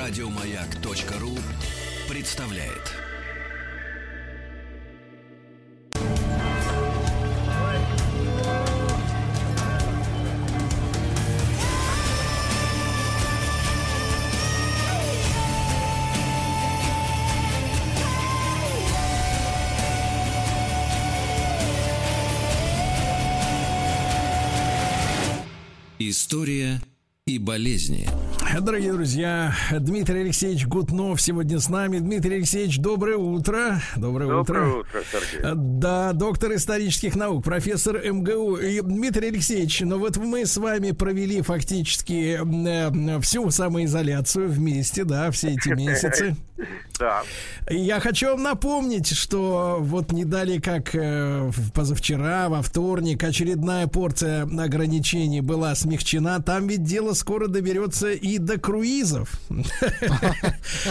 Радиомаяк.ру представляет. История и болезни. Дорогие друзья, Дмитрий Алексеевич Гутнов сегодня с нами. Дмитрий Алексеевич, доброе утро. Доброе, доброе утро. утро, Сергей. Да, доктор исторических наук, профессор МГУ. И, Дмитрий Алексеевич, ну вот мы с вами провели фактически э, всю самоизоляцию вместе, да, все эти месяцы. Да. Я хочу вам напомнить, что вот не дали как э, позавчера, во вторник, очередная порция ограничений была смягчена. Там ведь дело скоро доберется и до круизов.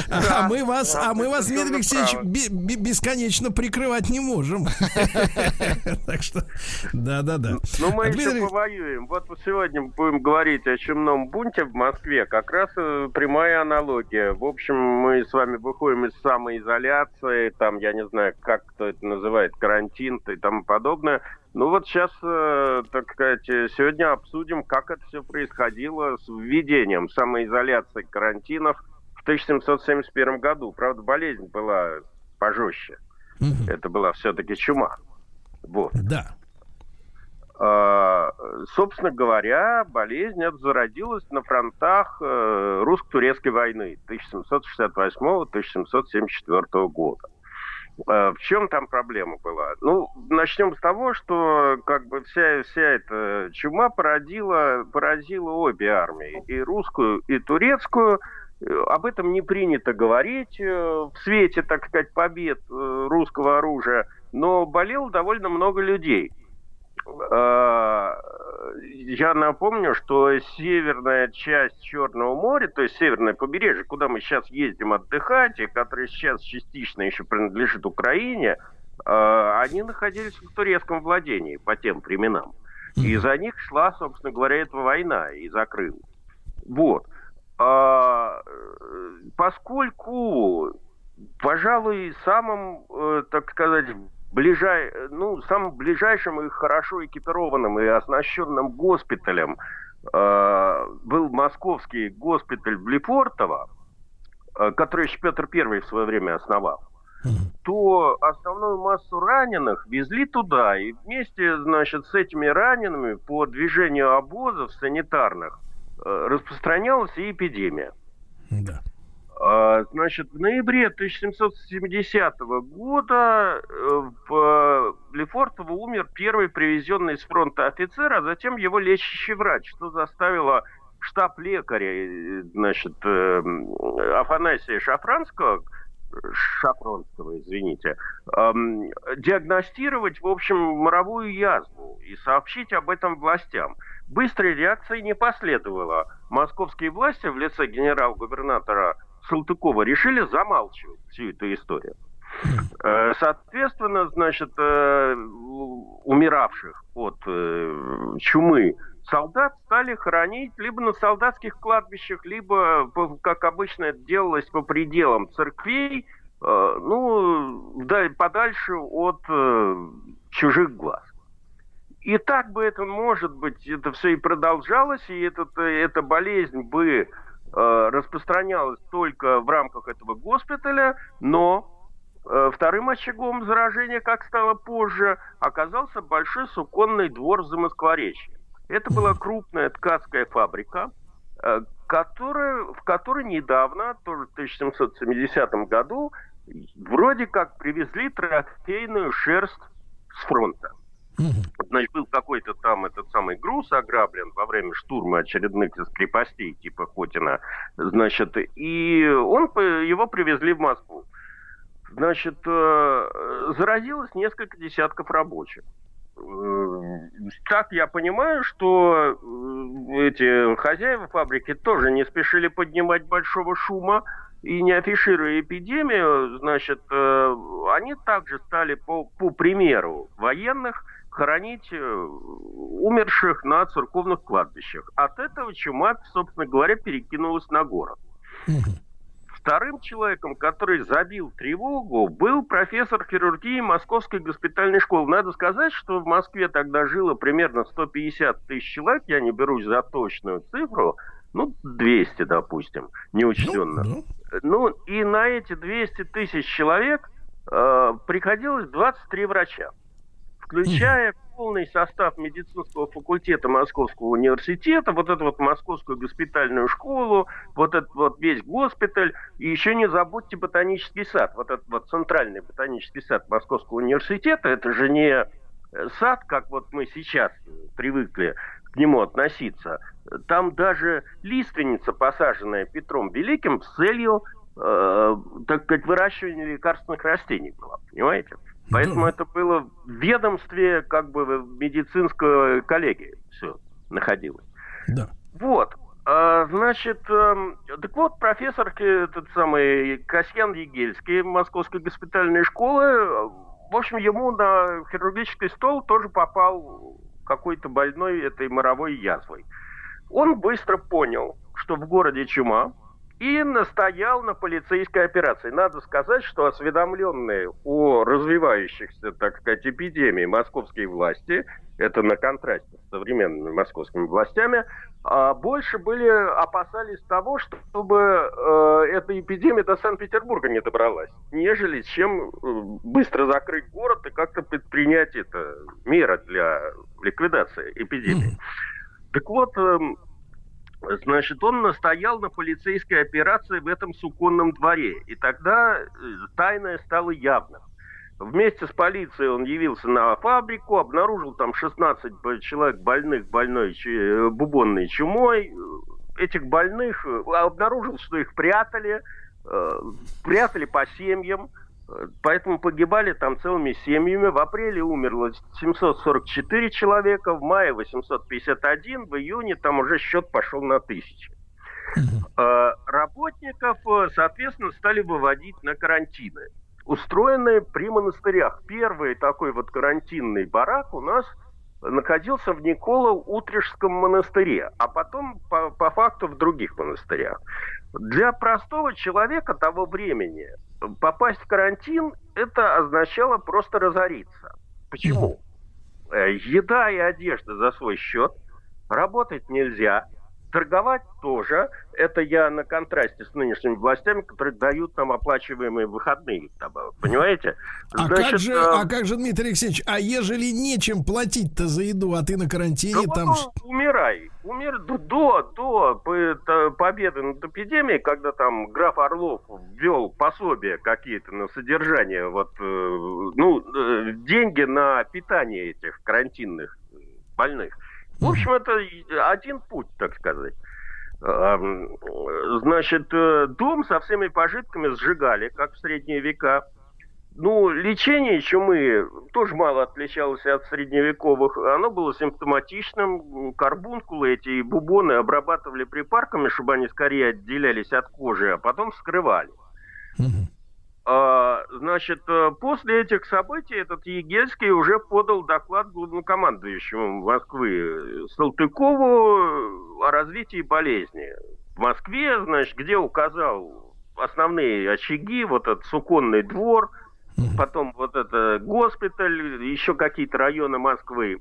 А мы вас, а мы вас, Дмитрий Алексеевич, бесконечно прикрывать не можем. Так что, да-да-да. Ну, мы еще повоюем. Вот сегодня будем говорить о чумном бунте в Москве. Как раз э, прямая аналогия. В общем, мы с вами выходим из самоизоляции, там, я не знаю, как кто это называет, карантин и тому подобное. Ну вот сейчас, э, так сказать, сегодня обсудим, как это все происходило с введением самоизоляции карантинов в 1771 году. Правда, болезнь была пожестче. Угу. Это была все-таки чума. Вот. Да. А, собственно говоря, болезнь эта зародилась на фронтах э, русско-турецкой войны 1768-1774 года. Э, в чем там проблема была? Ну, начнем с того, что как бы вся, вся эта чума породила, поразила обе армии, и русскую, и турецкую. Э, об этом не принято говорить в свете, так сказать, побед русского оружия, но болело довольно много людей. Э, я напомню, что северная часть Черного моря, то есть северное побережье, куда мы сейчас ездим отдыхать, и которое сейчас частично еще принадлежит Украине, э, они находились в турецком владении по тем временам. И за них шла, собственно говоря, эта война и за Крым. Вот. А, поскольку, пожалуй, самым, э, так сказать, ближай, ну, самым ближайшим и хорошо экипированным и оснащенным госпиталем э, был московский госпиталь Блефортово, э, который еще Петр Первый в свое время основал, то основную массу раненых везли туда. И вместе, значит, с этими ранеными по движению обозов санитарных э, распространялась и эпидемия. Да. А, значит, в ноябре 1770 года э, в Лефортово умер первый привезенный с фронта офицер, а затем его лечащий врач, что заставило штаб лекаря, э, значит, э, Афанасия Шафранского, Шафронского, извините, диагностировать, в общем, моровую язву и сообщить об этом властям. Быстрой реакции не последовало. Московские власти в лице генерал-губернатора Салтыкова решили замалчивать всю эту историю. Э, соответственно, значит, э, умиравших от э, чумы солдат стали хоронить либо на солдатских кладбищах, либо, как обычно это делалось, по пределам церквей, ну, подальше от чужих глаз. И так бы это, может быть, это все и продолжалось, и этот, эта болезнь бы Э, распространялась только в рамках этого госпиталя, но э, вторым очагом заражения, как стало позже, оказался большой суконный двор в Замоскворечье. Это была крупная ткацкая фабрика, э, которая, в которой недавно, тоже в 1770 году, вроде как привезли трофейную шерсть с фронта. Значит, был какой-то там этот самый груз ограблен во время штурма очередных крепостей типа Хотина. Значит, и он, его привезли в Москву. Значит, э, заразилось несколько десятков рабочих. Так я понимаю, что э, эти хозяева фабрики тоже не спешили поднимать большого шума, и не афишируя эпидемию, значит, э, они также стали по, по примеру военных хоронить э, умерших на церковных кладбищах. От этого чума, собственно говоря, перекинулась на город. Вторым человеком, который забил тревогу, был профессор хирургии Московской госпитальной школы. Надо сказать, что в Москве тогда жило примерно 150 тысяч человек, я не берусь за точную цифру, ну, 200, допустим, неучтенно. Ну, ну. ну и на эти 200 тысяч человек э, приходилось 23 врача, включая полный состав медицинского факультета Московского университета, вот эту вот Московскую госпитальную школу, вот этот вот весь госпиталь, и еще не забудьте ботанический сад, вот этот вот центральный ботанический сад Московского университета, это же не э, сад, как вот мы сейчас привыкли к нему относиться. Там даже лиственница, посаженная Петром Великим, с целью, э, так сказать, выращивания лекарственных растений была, понимаете? Поэтому да. это было в ведомстве как бы медицинской коллегии все находилось. Да. Вот. А, значит, э, так вот, профессор этот самый Касьян Егельский Московской госпитальной школы, в общем, ему на хирургический стол тоже попал какой-то больной этой моровой язвой. Он быстро понял, что в городе чума, и настоял на полицейской операции. Надо сказать, что осведомленные о развивающихся, так сказать, эпидемии московские власти, это на контрасте с современными московскими властями, а больше были опасались того, чтобы э, эта эпидемия до Санкт-Петербурга не добралась, нежели чем э, быстро закрыть город и как-то предпринять это меры для ликвидации эпидемии. Так вот, эм, Значит, он настоял на полицейской операции в этом суконном дворе. И тогда э, тайное стало явным. Вместе с полицией он явился на фабрику, обнаружил там 16 человек больных больной э, бубонной чумой. Этих больных э, обнаружил, что их прятали, прятали по семьям. Поэтому погибали там целыми семьями. В апреле умерло 744 человека, в мае 851, в июне там уже счет пошел на тысячи. А, работников, э, соответственно, стали выводить на карантины, устроенные при монастырях. Первый такой вот карантинный барак у нас находился в Николо-Утрежском монастыре, а потом по, по факту в других монастырях. Для простого человека того времени попасть в карантин, это означало просто разориться. Почему? Э, еда и одежда за свой счет, работать нельзя – Торговать тоже. Это я на контрасте с нынешними властями, которые дают нам оплачиваемые выходные. Понимаете? А, как же, а... а как же, Дмитрий Алексеевич, а ежели нечем платить-то за еду, а ты на карантине да там... Ну, умирай. Умер до, до победы над эпидемией, когда там граф Орлов ввел пособия какие-то на содержание, вот, э, ну, э, деньги на питание этих карантинных больных – в общем, это один путь, так сказать. Значит, э, дом со всеми пожитками сжигали, как в средние века. Ну, лечение чумы тоже мало отличалось от средневековых. Оно было симптоматичным. Карбункулы эти бубоны обрабатывали припарками, чтобы они скорее отделялись от кожи, а потом вскрывали. А, значит, э, после этих событий этот Егельский уже подал доклад главнокомандующему Москвы Салтыкову о развитии болезни. В Москве, значит, где указал основные очаги, вот этот суконный двор, потом вот это госпиталь, еще какие-то районы Москвы.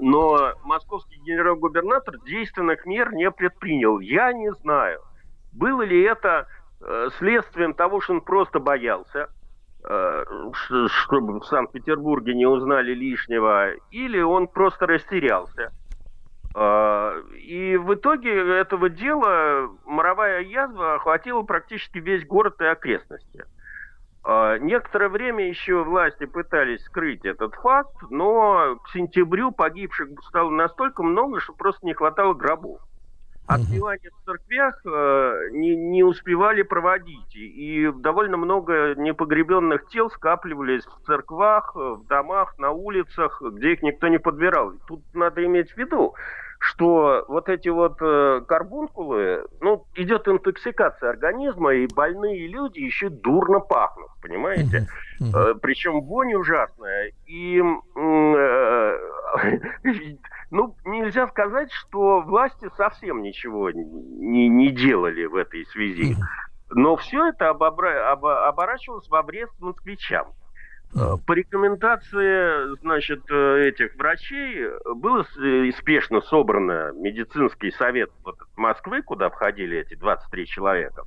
Но московский генерал-губернатор действенных мер не предпринял. Я не знаю, было ли это следствием того, что он просто боялся, э, чтобы в Санкт-Петербурге не узнали лишнего, или он просто растерялся. Э, и в итоге этого дела моровая язва охватила практически весь город и окрестности. Некоторое время еще власти пытались скрыть этот факт, но к сентябрю погибших стало настолько много, что просто не хватало гробов. Отпевания в церквях э, не, не успевали проводить, и довольно много непогребенных тел скапливались в церквах, э, в домах, на улицах, где их никто не подбирал. Тут надо иметь в виду, что вот эти вот э, карбункулы, ну, идет интоксикация организма, и больные люди еще дурно пахнут, понимаете? Э, причем вонь ужасная. И э, ну, нельзя сказать, что власти совсем ничего не, не делали в этой связи. Но все это обобра... об... оборачивалось в обрез москвичам. По рекомендации, значит, э, этих врачей было э, спешно собрано медицинский совет Москвы, куда входили эти 23 человека.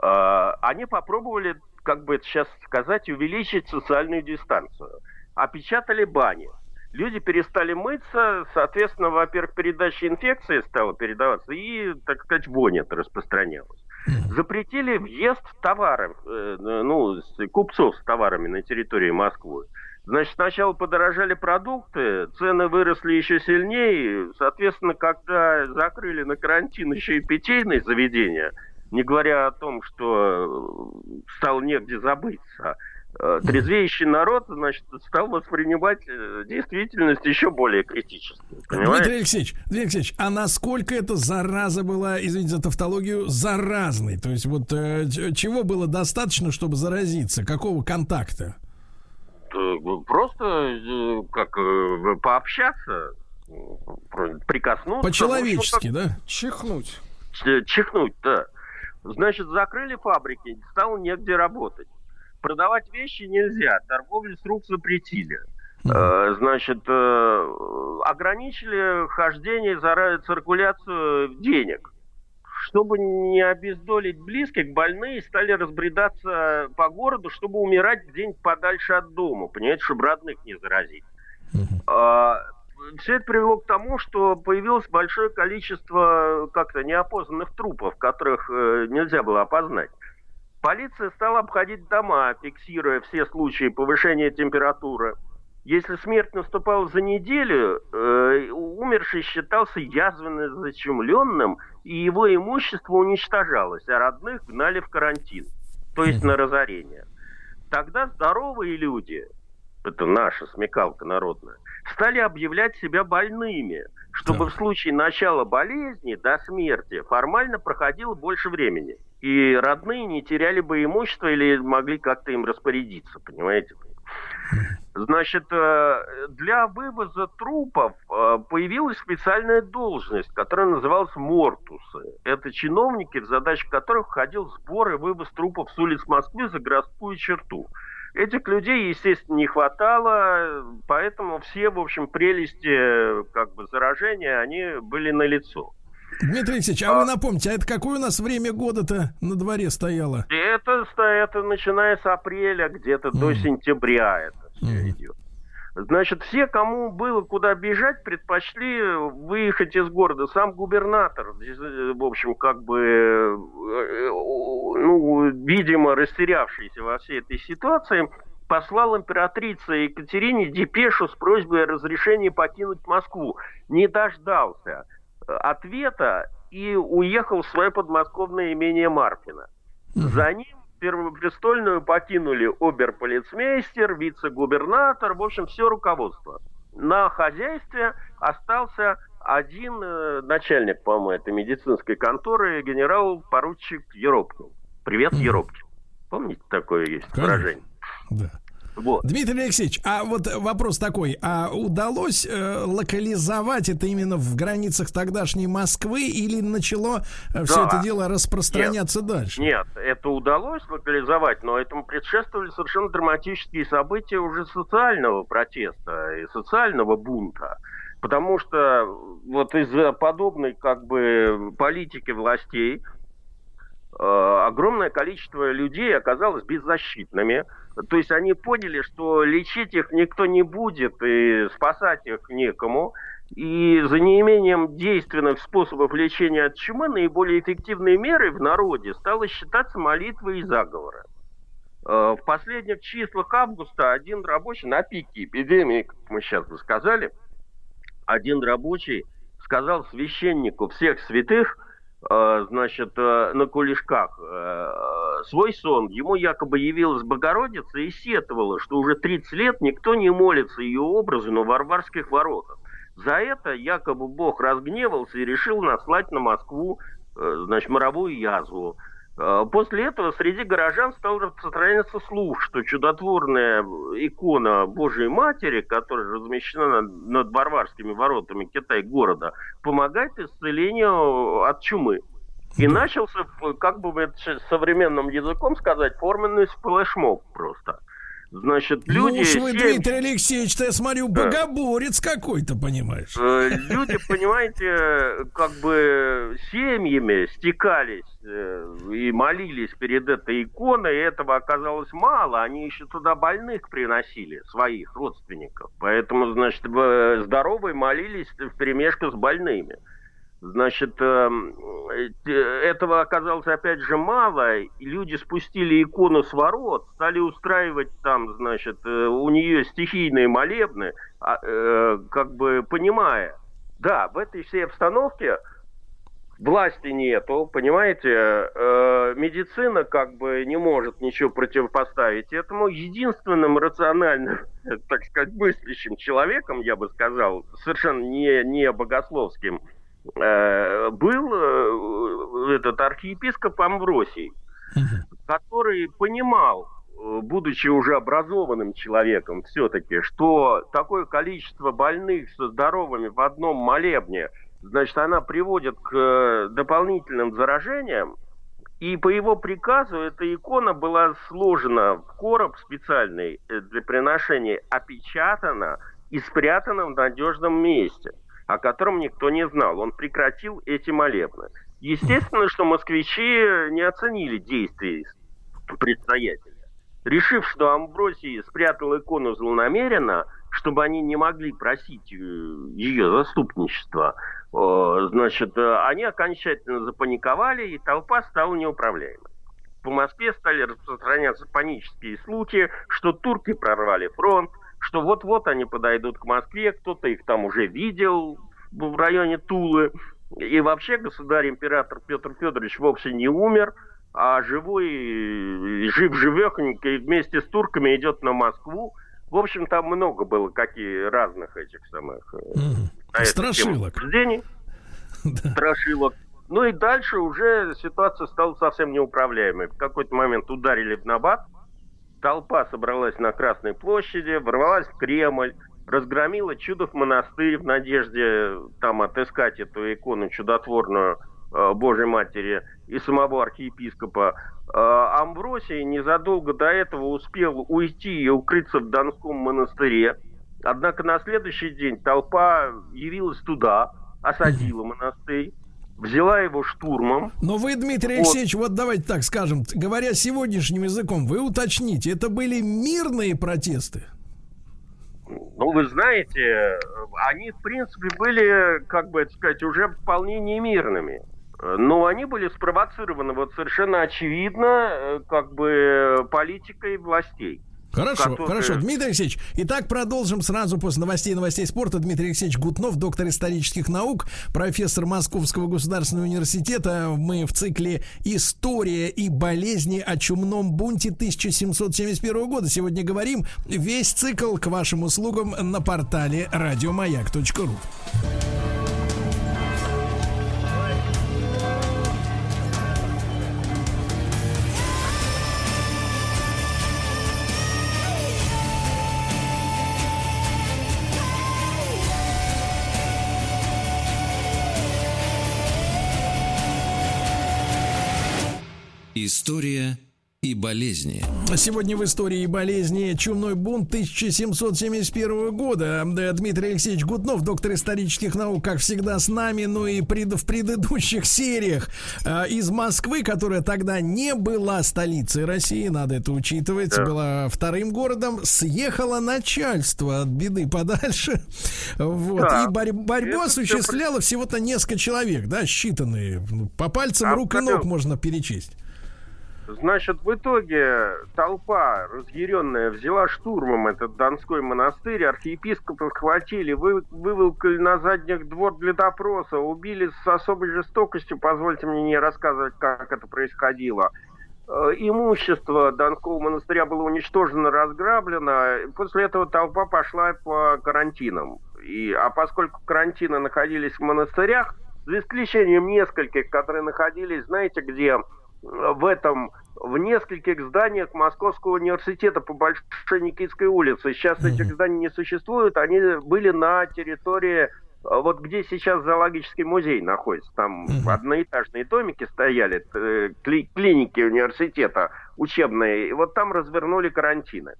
Они попробовали, как бы это сейчас сказать, увеличить социальную дистанцию. Опечатали бани. Люди перестали мыться, соответственно, во-первых, передача инфекции стала передаваться, и, так сказать, вонь распространялась запретили въезд товаров, э, ну, купцов с товарами на территории Москвы. Значит, сначала подорожали продукты, цены выросли еще сильнее. Соответственно, когда закрыли на карантин еще и питейные заведения, не говоря о том, что стало негде забыться, Э, трезвеющий народ, значит, стал воспринимать э, действительность еще более критически. Понимаете? Дмитрий Алексеевич, Дмитрий Алексеевич, а насколько эта зараза была, извините за тавтологию, заразной? То есть вот э, чего было достаточно, чтобы заразиться? Какого контакта? Просто как пообщаться, прикоснуться. По-человечески, да? Чихнуть. Чихнуть, да. Значит, закрыли фабрики, стало негде работать продавать вещи нельзя, торговлю с рук запретили. Э, значит, э, ограничили хождение, циркуляцию денег. Чтобы не обездолить близких, больные стали разбредаться по городу, чтобы умирать где-нибудь подальше от дома, понимаете, чтобы родных не заразить. А, все это привело к тому, что появилось большое количество как-то неопознанных трупов, которых э, нельзя было опознать. Полиция стала обходить дома, фиксируя все случаи повышения температуры. Если смерть наступала за неделю, э, умерший считался язвенно зачумленным, и его имущество уничтожалось, а родных гнали в карантин, то есть на разорение. Тогда здоровые люди, это наша смекалка народная, стали объявлять себя больными, чтобы в случае начала болезни до смерти формально проходило больше времени и родные не теряли бы имущество или могли как-то им распорядиться, понимаете? Значит, э, для вывоза трупов э, появилась специальная должность, которая называлась мортусы. Это чиновники, в задачу которых входил сбор и вывоз трупов с улиц Москвы за городскую черту. Этих людей, естественно, не хватало, поэтому все, в общем, прелести как бы заражения, они были налицо. Дмитрий Алексеевич, а, а вы напомните, а это какое у нас время года-то на дворе стояло? Это, это начиная с апреля где-то mm. до сентября это все mm. идет. Значит, все, кому было куда бежать, предпочли выехать из города. Сам губернатор, в общем, как бы, э, ну, видимо, растерявшийся во всей этой ситуации, послал императрице Екатерине депешу с просьбой о разрешении покинуть Москву. Не дождался ответа и уехал в свое подмосковное имение Маркина. За ним Первопрестольную покинули оберполицмейстер, вице-губернатор, в общем, все руководство. На хозяйстве остался один э, начальник, по-моему, этой медицинской конторы, генерал-поручик Еропкин. Привет, Еропкин. Помните, такое есть Конечно. выражение? Да. Вот. Дмитрий Алексеевич, а вот вопрос такой, а удалось э, локализовать это именно в границах тогдашней Москвы или начало э, все это дело распространяться нет, дальше? Нет, это удалось локализовать, но этому предшествовали совершенно драматические события уже социального протеста и социального бунта. Потому что вот из-за подобной как бы политики властей э, огромное количество людей оказалось беззащитными. То есть они поняли, что лечить их никто не будет и спасать их некому. И за неимением действенных способов лечения от чумы наиболее эффективной мерой в народе стало считаться молитвы и заговоры. Э, в последних числах августа один рабочий на пике эпидемии, как мы сейчас бы сказали, один рабочий сказал священнику всех святых – значит, э, на кулешках э, свой сон. Ему якобы явилась Богородица и сетовала, что уже 30 лет никто не молится ее образу на Варварских воротах. За это якобы Бог разгневался и решил наслать на Москву значит, моровую язву. А, после этого среди горожан стал распространяться слух, что чудотворная икона Божьей Матери, которая размещена над Варварскими воротами Китай-города, помогает исцелению от чумы. И начался, как бы современным языком сказать, форменный флешмоб просто. Значит, люди... Ну уж вы, семь... Дмитрий Алексеевич, я смотрю, богоборец да. какой-то, понимаешь. Э, люди, понимаете, как бы семьями стекались э, и молились перед этой иконой, и этого оказалось мало. Они еще туда больных приносили, своих родственников. Поэтому, значит, здоровые молились в перемешку с больными. Значит, эм, э, этого оказалось опять же мало, люди спустили икону с ворот, стали устраивать там, значит, э, у нее стихийные молебны, а, э, как бы понимая, да, в этой всей обстановке власти нету, понимаете, медицина как бы не может ничего противопоставить этому. Единственным рациональным, так сказать, мыслящим человеком, я бы сказал, совершенно не, не богословским, был э, этот архиепископ Амвросий, который понимал, э, будучи уже образованным человеком все-таки, что такое количество больных со здоровыми в одном молебне, значит, она приводит к дополнительным заражениям, и по его приказу эта икона была сложена в короб специальный для приношения, опечатана и спрятана в надежном месте – о котором никто не знал. Он прекратил эти молебны. Естественно, что москвичи не оценили действий предстоятеля. Решив, что Амбросий спрятал икону злонамеренно, чтобы они не могли просить э, ее заступничества, значит, э, они окончательно запаниковали, и толпа стала неуправляемой. По Москве стали распространяться панические слухи, что турки прорвали фронт, что вот-вот они подойдут к Москве, кто-то их там уже видел в районе Тулы. И вообще государь-император Петр Федорович вовсе не умер, а живой, жив-живехонько и вместе с турками идет на Москву. В общем, там много было какие разных этих самых... Mm. Страшилок. Страшилок. Ну и дальше уже ситуация стала совсем неуправляемой. В какой-то момент ударили в набат, Толпа собралась на Красной площади, ворвалась в Кремль, разгромила Чудов монастырь в надежде там отыскать эту икону чудотворную э, Божьей Матери и самого архиепископа. Э, Амвросий незадолго до этого успел уйти и укрыться в Донском монастыре. Однако на следующий день толпа явилась туда, осадила монастырь взяла его штурмом. Но вы, Дмитрий вот. Алексеевич, вот давайте так скажем, говоря сегодняшним языком, вы уточните, это были мирные протесты? Ну, вы знаете, они, в принципе, были, как бы это сказать, уже вполне не мирными. Но они были спровоцированы вот совершенно очевидно, э, как бы политикой властей. Хорошо, который... хорошо. Дмитрий Алексеевич, итак, продолжим сразу после новостей новостей спорта. Дмитрий Алексеевич Гутнов, доктор исторических наук, профессор Московского государственного университета. Мы в цикле «История и болезни о чумном бунте 1771 года». Сегодня говорим весь цикл к вашим услугам на портале радиомаяк.ру. История и болезни. Сегодня в истории и болезни чумной бунт 1771 года. Дмитрий Алексеевич Гутнов, доктор исторических наук, как всегда с нами, ну и пред, в предыдущих сериях э, из Москвы, которая тогда не была столицей России, надо это учитывать, да. была вторым городом, съехало начальство от беды подальше. Вот. Да. И борь, борьбу это осуществляло все... всего-то несколько человек, да, считанные. По пальцам а рук и ног можно перечесть. Значит, в итоге толпа разъяренная взяла штурмом этот Донской монастырь, архиепископа схватили, вы, выволкали на задних двор для допроса, убили с особой жестокостью, позвольте мне не рассказывать, как это происходило. Э, имущество Донского монастыря было уничтожено, разграблено. После этого толпа пошла по карантинам. И, а поскольку карантины находились в монастырях, за исключением нескольких, которые находились, знаете, где в этом в нескольких зданиях Московского университета по Большой Никитской улице. Сейчас этих зданий не существует, они были на территории э, вот где сейчас зоологический музей находится, там угу. одноэтажные домики стояли, э, кли клиники университета учебные, и вот там развернули карантины.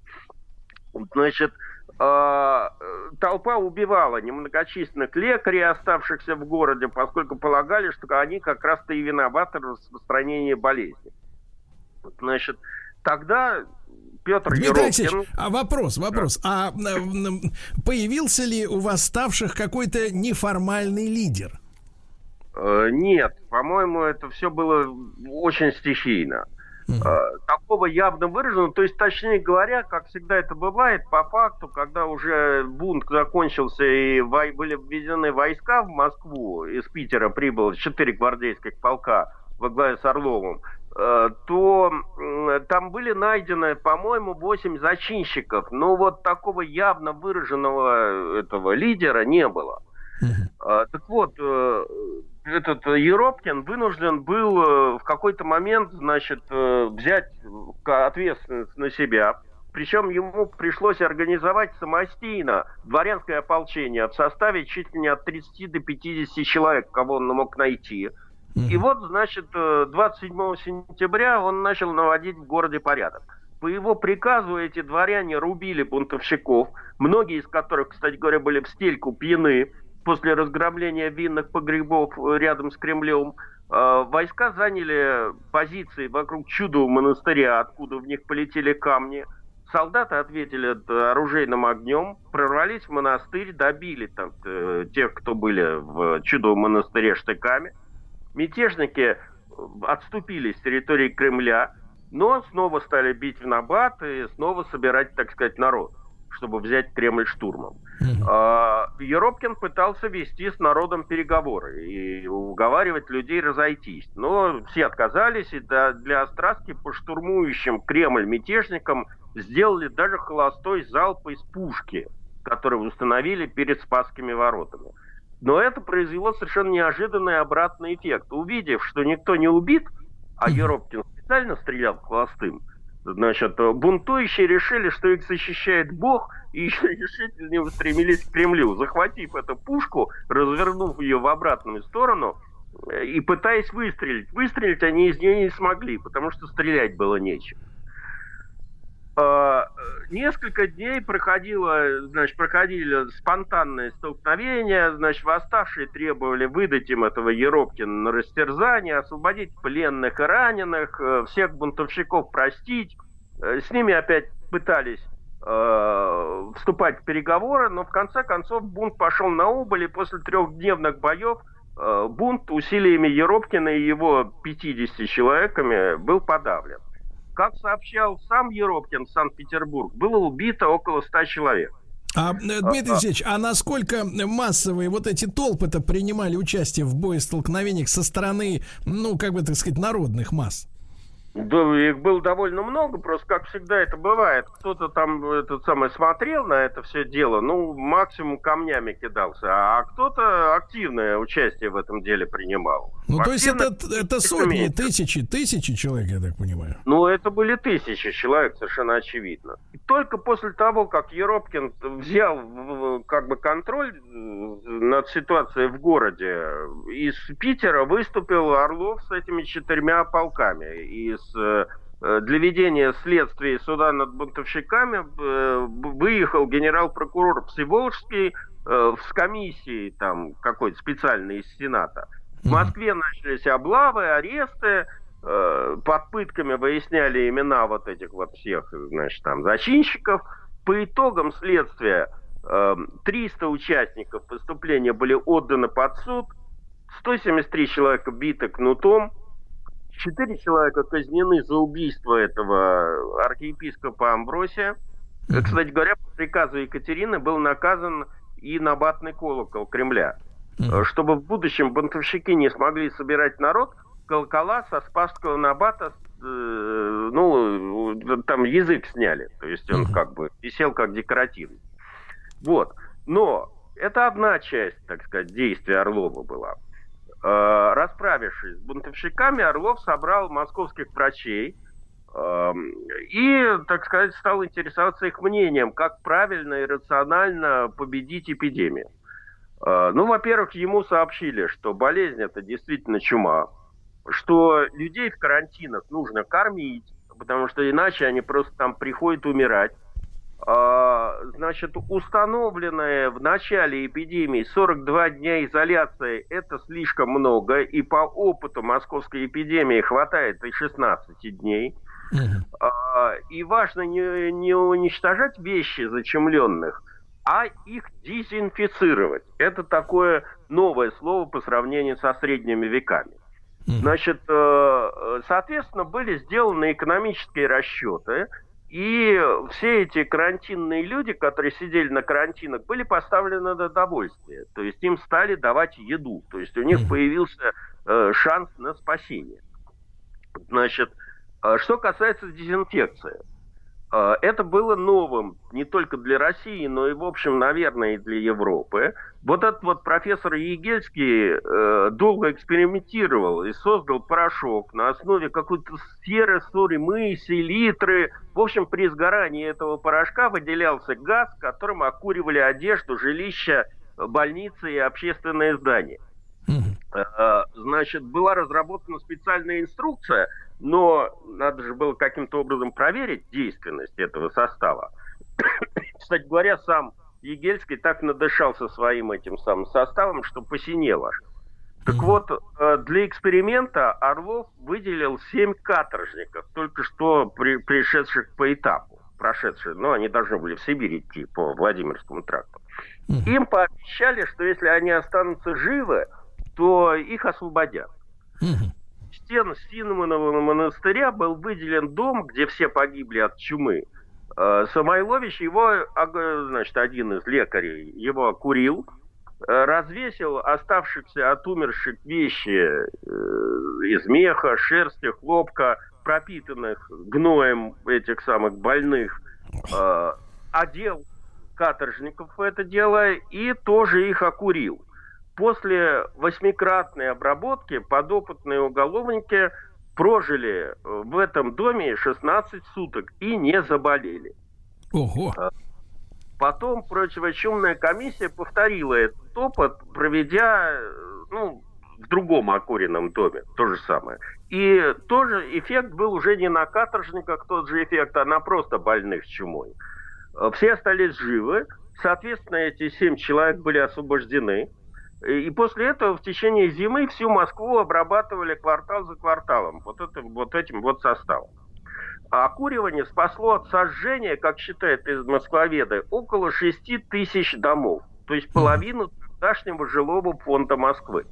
Значит, толпа убивала немногочисленных лекарей, оставшихся в городе, поскольку полагали, что они как раз-то и виноваты в распространении болезни. Значит, тогда Петр Дмитрий Еропкин... Алексеевич, а вопрос, вопрос. А появился ли у восставших какой-то неформальный лидер? Э, нет, по-моему, это все было очень стихийно. Uh-huh. Такого явно выраженного, то есть, точнее говоря, как всегда это бывает, по факту, когда уже бунт закончился и были введены войска в Москву, из Питера прибыло четыре гвардейских полка во главе с Орловым, Э, то там были найдены, по-моему, 8 зачинщиков. Но вот такого явно выраженного этого лидера не было. Uh-huh. Так вот, э, этот Еропкин вынужден был в какой-то момент, значит, взять ответственность на себя. Причем ему пришлось организовать самостийно дворянское ополчение в составе чуть ли не от 30 до 50 человек, кого он мог найти. И вот, значит, 27 э, сентября он начал наводить в городе порядок. По его приказу эти дворяне рубили бунтовщиков, многие из которых, кстати говоря, были в стельку пьяны после разграбления винных погребов э, рядом с Кремлем. Э, войска заняли позиции вокруг чудового монастыря, откуда в них полетели камни. Солдаты ответили оружейным огнем, прорвались в монастырь, добили там тех, кто были в чудовом монастыре штыками – Мятежники э, отступили с территории Кремля, но снова стали бить в набат и снова собирать, так сказать, народ, чтобы взять Кремль штурмом. Mm-hmm. Еропкин пытался вести с народом переговоры и уговаривать людей разойтись. Но все отказались, и для острастки по штурмующим Кремль мятежникам сделали даже холостой залп из пушки, который установили перед Спасскими воротами. Но это произвело совершенно неожиданный обратный эффект. Увидев, что никто не убит, а Еропкин специально стрелял холостым, значит, бунтующие решили, что их защищает Бог, и еще решительнее устремились к Кремлю. Захватив эту пушку, развернув ее в обратную сторону э, и пытаясь выстрелить. Выстрелить они из нее не смогли, потому что стрелять было нечем. А, несколько дней проходило, значит, проходили спонтанные столкновения, значит, восставшие требовали выдать им этого Еропкина на растерзание, освободить пленных и раненых, э, всех бунтовщиков простить. Э, с ними опять пытались э, вступать в переговоры, но в конце концов бунт пошел на убыль, и после трехдневных боев э, бунт усилиями Еропкина и его 50 человеками был подавлен. Как сообщал сам Еропкин в Санкт-Петербург, было убито около 100 человек. А, э, Дмитрий Алексеевич, а насколько массовые вот эти толпы-то принимали участие в боестолкновениях со стороны, ну, как бы так сказать, народных масс? Да, их было довольно много, просто как всегда это бывает. Кто-то там этот самый смотрел на это все дело, ну, максимум камнями кидался, а кто-то активное участие в этом деле принимал. Ну, то есть это, это сотни, тысячи, тысячи человек, я так понимаю. Ну, это были тысячи человек, совершенно очевидно. И только после того, как Еропкин взял как бы контроль над ситуацией в городе, из Питера выступил Орлов с этими четырьмя полками. Из Э, для ведения следствия суда над бунтовщиками э, выехал генерал-прокурор Всеволжский э, с комиссией там какой-то специальной из Сената. В Москве начались облавы, аресты, под пытками выясняли имена вот этих вот всех, значит, там, зачинщиков. По итогам следствия 300 участников преступления были отданы под суд, 173 человека биты кнутом, Четыре человека казнены за убийство этого архиепископа Амбросия. Mm-hmm. Кстати говоря, по приказу Екатерины был наказан и набатный колокол Кремля. Mm-hmm. Чтобы в будущем бунтовщики не смогли собирать народ, колокола со Спасского набата, э, ну, там язык сняли. То есть он mm-hmm. как бы висел как декоративный. Вот. Но это одна часть, так сказать, действия Орлова была. Э, расправившись с бунтовщиками, Орлов собрал московских врачей эм, и, так сказать, стал интересоваться их мнением, как правильно и рационально победить эпидемию. Э, ну, во-первых, ему сообщили, что болезнь это действительно чума, что людей в карантинах нужно кормить, потому что иначе они просто там приходят умирать. А, значит, установленная в начале эпидемии 42 дня изоляции – это слишком много, и по опыту московской эпидемии хватает и 16 дней. А, и важно не, не уничтожать вещи зачемленных, а их дезинфицировать. Это такое новое слово по сравнению со средними веками. Значит, э, соответственно, были сделаны экономические расчеты, и все эти карантинные люди, которые сидели на карантинах, были поставлены на довольствие. То есть им стали давать еду. То есть у них появился э, шанс на спасение. Значит, э, что касается дезинфекции. А, это было новым не только для России, но и, в общем, наверное, и для Европы. Вот этот вот профессор Егельский э, долго экспериментировал и создал порошок на основе какой-то серы, соли, мыси, литры. В общем, при сгорании этого порошка выделялся газ, которым окуривали одежду, жилища, больницы и общественные здания. Э, значит, была разработана специальная инструкция – но надо же было каким-то образом проверить действенность этого состава. Кстати говоря, сам Егельский так надышался своим этим самым составом, что посинел аж. Так вот, э, для эксперимента Орлов выделил семь каторжников, только что при, пришедших по этапу, прошедшие, ну, они должны были в Сибирь идти по Владимирскому тракту. Им пообещали, что если они останутся живы, то их освободят стен Синманового монастыря был выделен дом, где все погибли от чумы. Э, Самойлович, его, значит, один из лекарей, его курил, э, развесил оставшихся от умерших вещи э, из меха, шерсти, хлопка, пропитанных гноем этих самых больных, одел каторжников в это дело и тоже их окурил. После восьмикратной обработки подопытные уголовники прожили в этом доме 16 суток и не заболели. Ого! А потом противочумная комиссия повторила этот опыт, проведя ну, в другом окуренном доме то же самое. И тоже эффект был уже не на каторжниках тот же эффект, а на просто больных чумой. Все остались живы, соответственно, эти семь человек были освобождены. И после этого в течение зимы всю Москву обрабатывали квартал за кварталом, вот, этим, вот этим вот составом. А окуривание спасло от сожжения, как считают из москвоведы, около 6 тысяч домов. То есть половину тогдашнего жилого фонда Москвы.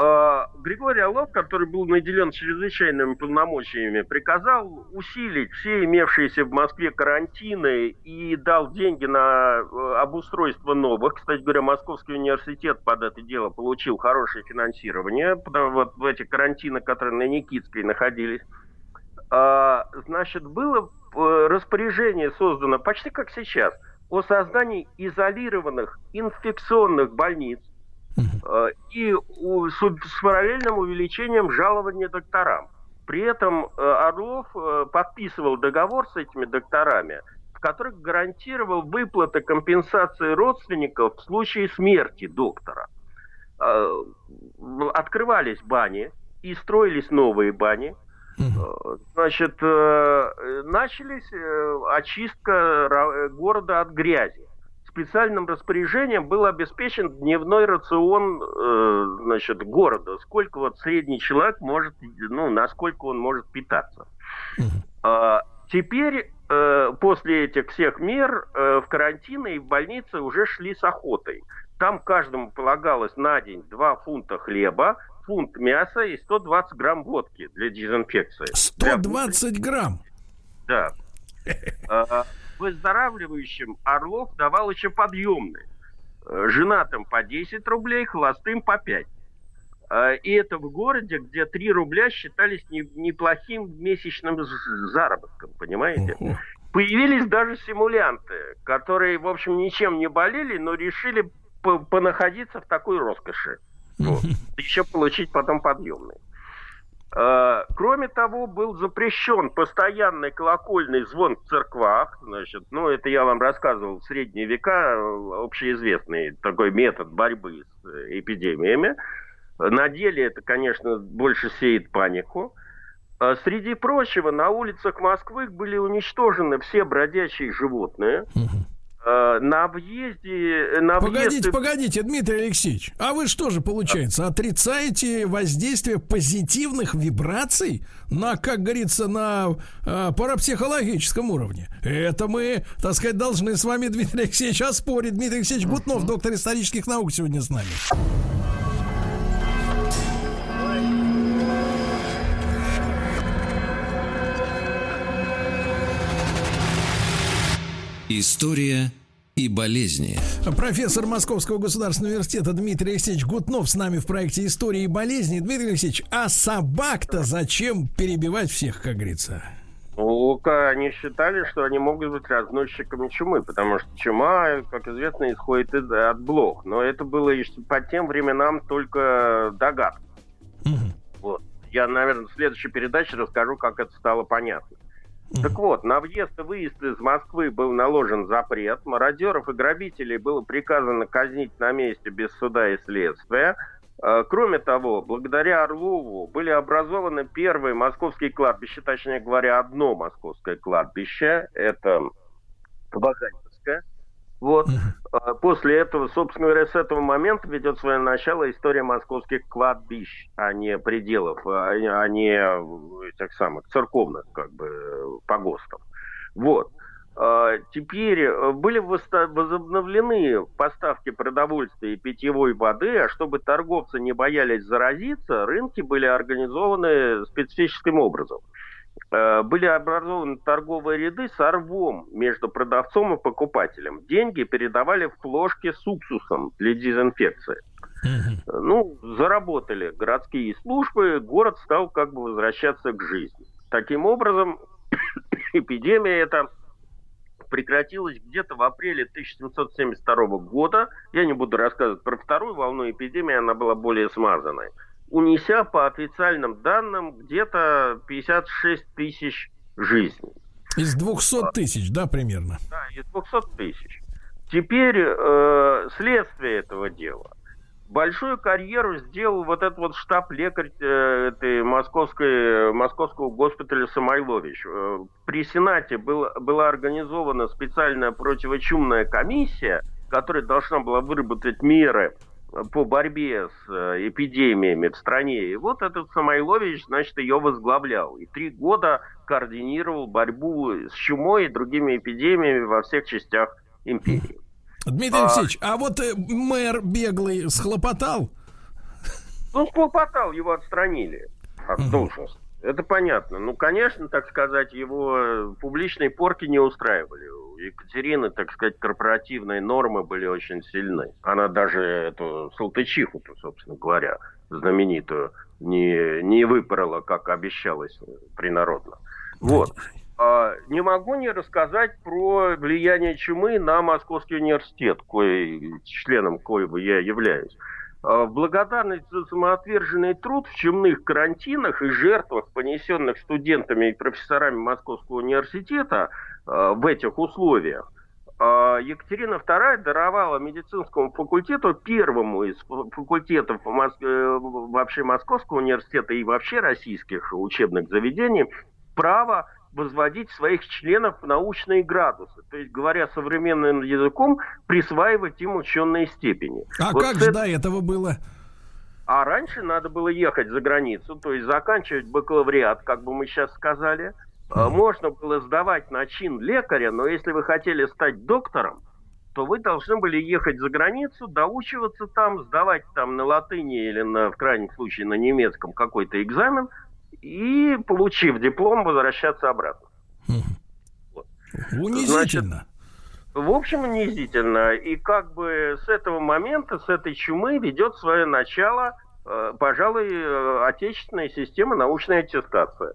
А, Григорий Орлов, который был наделен чрезвычайными полномочиями, приказал усилить все имевшиеся в Москве карантины и дал деньги на э, обустройство новых. Кстати говоря, Московский университет под это дело получил хорошее финансирование, потому вот в эти карантины, которые на Никитской находились. А, значит, было э, распоряжение создано почти как сейчас о создании изолированных инфекционных больниц Э, и с параллельным увеличением жалования докторам. При этом э, Орлов э, подписывал договор с этими докторами, в которых гарантировал выплаты компенсации родственников в случае смерти доктора. Открывались бани и строились новые бани. Значит, начались очистка города от грязи специальным распоряжением был обеспечен дневной рацион э, значит, города. Сколько вот средний человек может, ну, насколько он может питаться. А, теперь, э, после этих всех мер, э, в карантины и в больнице уже шли с охотой. Там каждому полагалось на день 2 фунта хлеба, фунт мяса и 120 грамм водки для дезинфекции. 120 для... грамм? Да. Выздоравливающим Орлов давал еще подъемные. Э, женатым по 10 рублей, холостым по 5. Э, и это в городе, где 3 рубля считались неплохим месячным заработком, понимаете? Появились даже симулянты, которые, в общем, ничем не болели, но решили понаходиться в такой роскоши. Вот. Еще получить потом подъемные. Э, кроме того, был запрещен постоянный колокольный звон в церквах. Значит, ну, это я вам рассказывал в средние века, э, общеизвестный такой метод борьбы с э, эпидемиями. На деле это, конечно, больше сеет панику. Среди прочего, на улицах Москвы были уничтожены все бродячие животные. Э, на въезде... На погодите, въезд... погодите, Дмитрий Алексеевич, а вы что же, получается, отрицаете воздействие позитивных вибраций на, как говорится, на э, парапсихологическом уровне? Это мы, так сказать, должны с вами, Дмитрий Алексеевич, оспорить. Дмитрий Алексеевич Гутнов, доктор исторических наук, сегодня с нами. История и болезни. Профессор Московского государственного университета Дмитрий Алексеевич Гутнов с нами в проекте «История и болезни». Дмитрий Алексеевич, а собак-то зачем перебивать всех, как говорится? Ну, они считали, что они могут быть разносчиками чумы, потому что чума, как известно, исходит от блох. Но это было по тем временам только догадка. Угу. Вот. Я, наверное, в следующей передаче расскажу, как это стало понятно. Так вот, на въезд и выезд из Москвы был наложен запрет. Мародеров и грабителей было приказано казнить на месте без суда и следствия. Э, кроме того, благодаря Орлову были образованы первые московские кладбища, точнее говоря, одно московское кладбище. Это Ваганьковское. Вот. А после этого, собственно говоря, с этого момента ведет свое начало история московских кладбищ, а не пределов, а, а не этих самых церковных, как бы, погостов. Вот. А, теперь э, были возобновлены поставки продовольствия и питьевой воды, а чтобы торговцы не боялись заразиться, рынки были организованы специфическим образом. Э, были образованы торговые ряды с рвом между продавцом и покупателем. Деньги передавали в флажки с уксусом для дезинфекции. Ну, заработали городские службы, город стал как бы возвращаться к жизни. Таким образом, эпидемия эта прекратилась где-то в апреле 1772 года. Я не буду рассказывать про вторую волну эпидемии, она была более смазанной унеся по официальным данным где-то 56 тысяч жизней. Из 200 тысяч, да, примерно? Да, из 200 тысяч. Теперь э, следствие этого дела. Большую карьеру сделал вот этот вот штаб-лекарь э, этой московской, московского госпиталя Самойлович. Э, при Сенате был, была организована специальная противочумная комиссия, которая должна была выработать меры по борьбе с э, эпидемиями в стране. И вот этот Самойлович, значит, ее возглавлял. И три года координировал борьбу с чумой и другими эпидемиями во всех частях империи. Дмитрий а, Алексеевич, а вот э, мэр беглый схлопотал? Ну, схлопотал, его отстранили от должности. Это понятно. Ну, конечно, так сказать, его публичные порки не устраивали. Екатерины, так сказать, корпоративные нормы были очень сильны. Она даже эту Салтычиху, собственно говоря, знаменитую, не, не выпорола, как обещалось принародно. Вот. А, не могу не рассказать про влияние чумы на Московский университет, кое, членом коего я являюсь. А, в благодарность за самоотверженный труд в чумных карантинах и жертвах, понесенных студентами и профессорами Московского университета в этих условиях, а, Екатерина II даровала медицинскому факультету, первому из факультетов э, вообще Московского университета и вообще российских учебных заведений, право возводить своих членов в научные градусы. То есть, говоря современным языком, присваивать им ученые степени. А вот как же это... до этого было? А раньше надо было ехать за границу, то есть заканчивать бакалавриат, как бы мы сейчас сказали. Mm. Можно было сдавать на чин лекаря, но если вы хотели стать доктором, то вы должны были ехать за границу, доучиваться там, сдавать там на латыни или, на, в крайнем случае, на немецком какой-то экзамен – и, получив диплом, возвращаться обратно. Вот. Унизительно. Значит, в общем, унизительно. И как бы с этого момента, с этой чумы ведет свое начало, э, пожалуй, э, отечественная система научной аттестации.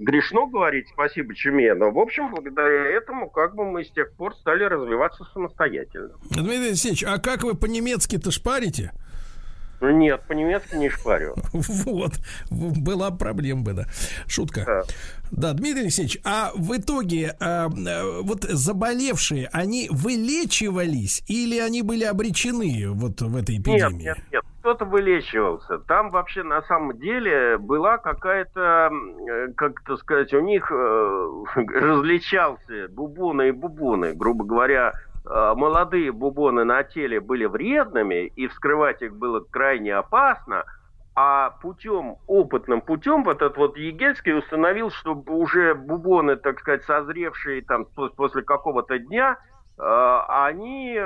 Грешно говорить спасибо чуме, но, в общем, благодаря этому как бы мы с тех пор стали развиваться самостоятельно. Дмитрий Алексеевич, а как вы по-немецки-то шпарите? Нет, по-немецки не шпарю. Вот, была проблема бы, да. Шутка. Да. Да, Дмитрий Алексеевич, а в итоге э, вот заболевшие, они вылечивались или они были обречены вот в этой эпидемии? Нет, нет, нет. Кто-то вылечивался. Там вообще на самом деле была какая-то, как это сказать, у них э, различался бубоны и бубоны, грубо говоря, Э, молодые бубоны на теле были вредными, и вскрывать их было крайне опасно, а путем, опытным путем, вот этот вот Егельский установил, что уже бубоны, так сказать, созревшие там после какого-то дня, э, они,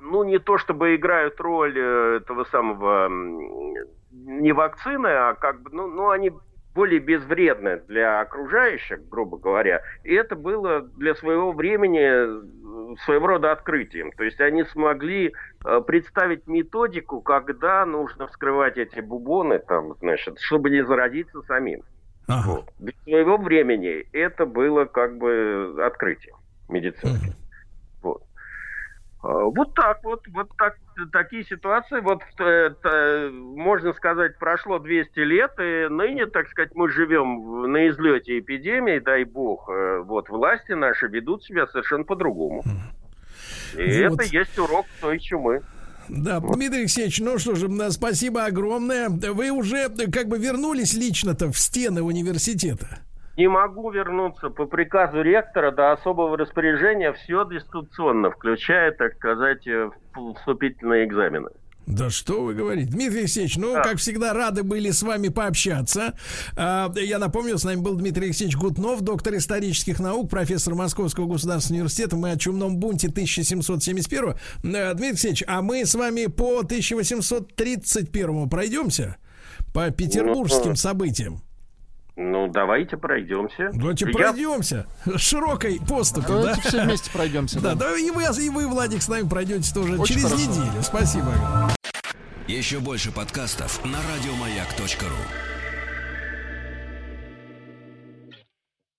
ну, не то чтобы играют роль э, этого самого, не вакцины, а как бы, ну, ну они более безвредны для окружающих, грубо говоря. И это было для своего времени своего рода открытием. То есть они смогли э, представить методику, когда нужно вскрывать эти бубоны, там, значит, чтобы не заразиться самим. Ага. Вот. Для своего времени это было как бы открытие медицинское. Угу. Вот. А, вот так вот, вот так, такие ситуации. Вот это, можно сказать, прошло 200 лет, и ныне, так сказать, мы живем на излете эпидемии, дай бог. Э, вот власти наши ведут себя совершенно по-другому. И вот. это есть урок той чумы. Да, Дмитрий Алексеевич, ну что же, спасибо огромное. Вы уже как бы вернулись лично-то в стены университета? Не могу вернуться по приказу ректора до особого распоряжения. Все дистанционно, включая, так сказать, э, вступительные экзамены. Да что вы говорите? Дмитрий Алексеевич, ну, да. как всегда, рады были с вами пообщаться. А, я напомню, с нами был Дмитрий Алексеевич Гутнов, доктор исторических наук, профессор Московского государственного университета. Мы о чумном бунте 1771. Э, Дмитрий Алексеевич, а мы с вами по 1831 пройдемся? По петербургским ну, событиям. Ну, давайте пройдемся. Давайте Я... пройдемся. Широкой поступью, давайте да? все вместе пройдемся. Да, да, и вы, и вы, Владик, с нами пройдете тоже Очень через хорошо. неделю. Спасибо. Еще больше подкастов на радиомаяк.ру